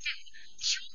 呃，导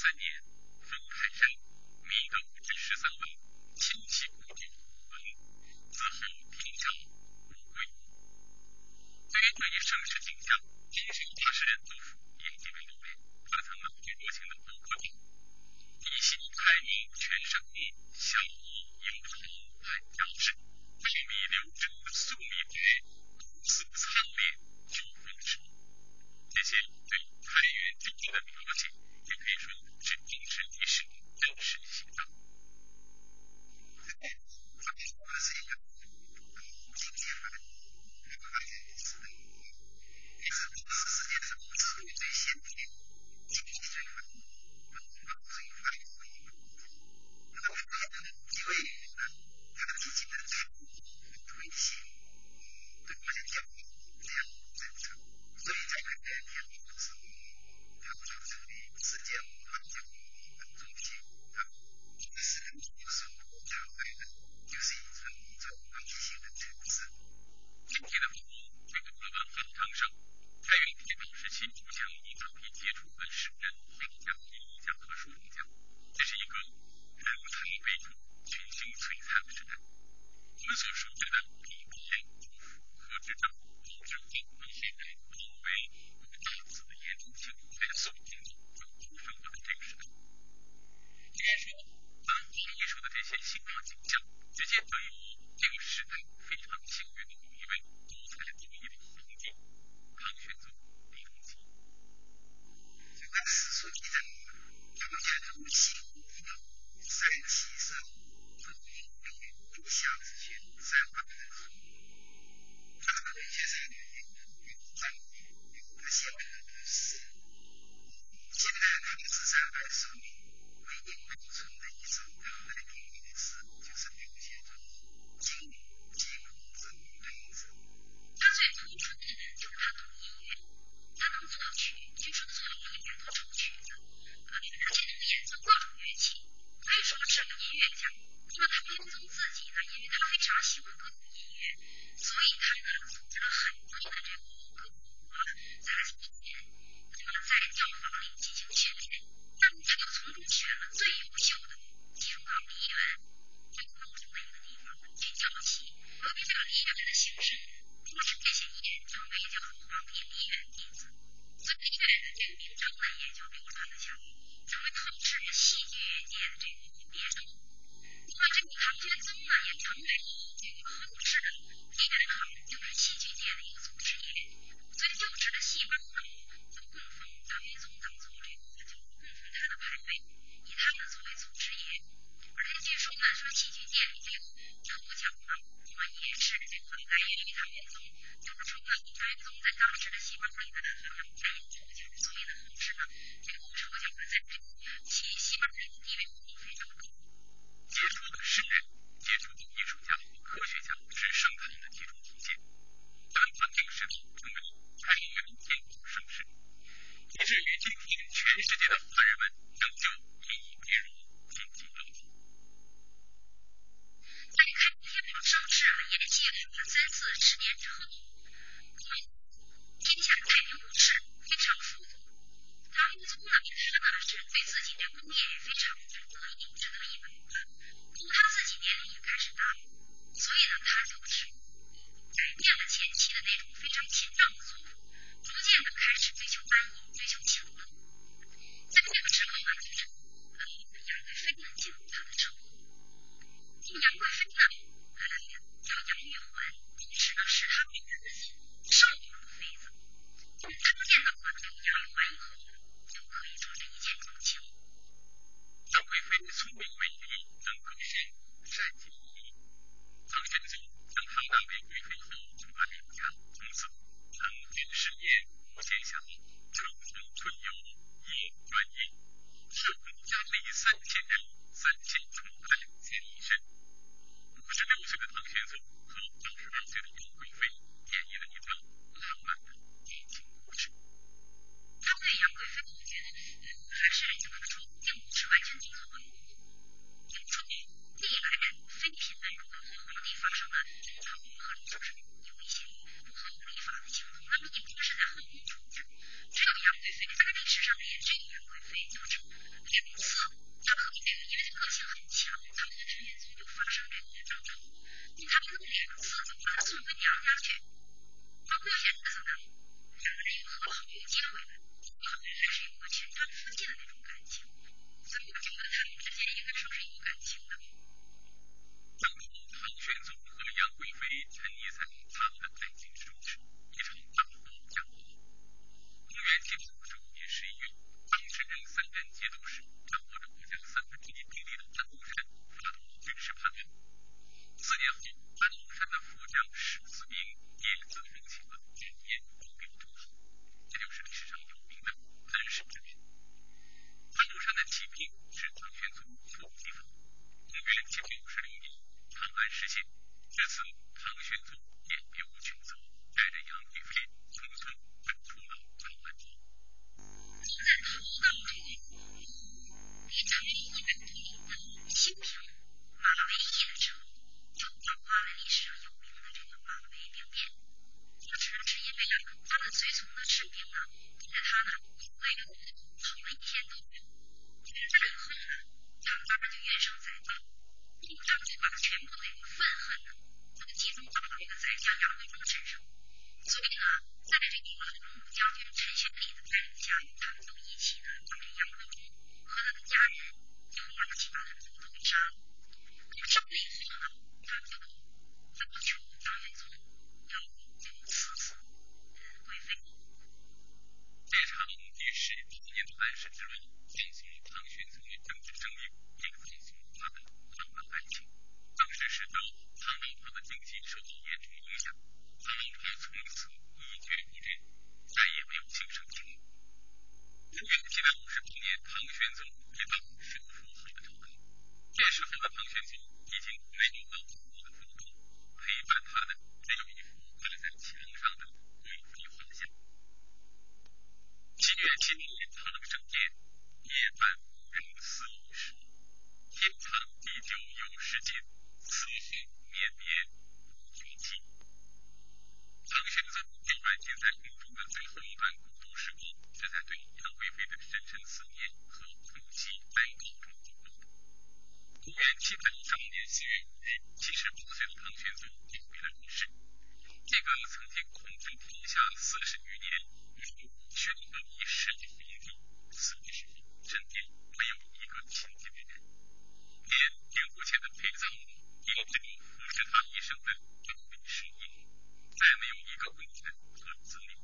三年，入泰山。他曾经担直接可以。非常喜欢歌咏音乐所以他们组织了很多的这个各国的杂技演员那么在教坊里进行训练那么他就从中选了最优秀的进入到梨园最高兴的一个地方去教戏由于这个梨园的形式就是这些艺人称为叫做皇帝梨园弟子所以园”的这个名称呢也就流传了下来成为后世戏剧界的这个个别称因为这这功业也非常得一，值得一本书。可他自己年龄也开始大了，所以呢，他就是改变了前期的那种非常勤政的作风，逐渐的开始追求安逸，追求强乐。在这个时候呢，就是呃杨贵妃呢进入他的生活。那么杨贵妃呢，叫杨玉环，当时呢是唐玄宗的少女的妃子。他见到了这个杨玉环以后。已经没有能保护的风筝，陪伴他的只有一幅挂在墙上的玫瑰画像。七月七日，唐圣殿夜半仍思母时，天长地久有时尽，思绪绵绵无穷尽。唐玄宗就软禁在宫中的最后一段孤独时光，是在对杨贵妃的深深思念和哭泣代沟。期盘上联系于以七十八岁的唐玄宗顶别的名士。这个曾经控制天下四十余年，与玄德一世的皇帝，此时身边没有一个亲近的人，连陵墓前的陪葬物也只有服侍他一生的张飞侍应，再没有一个微臣和子女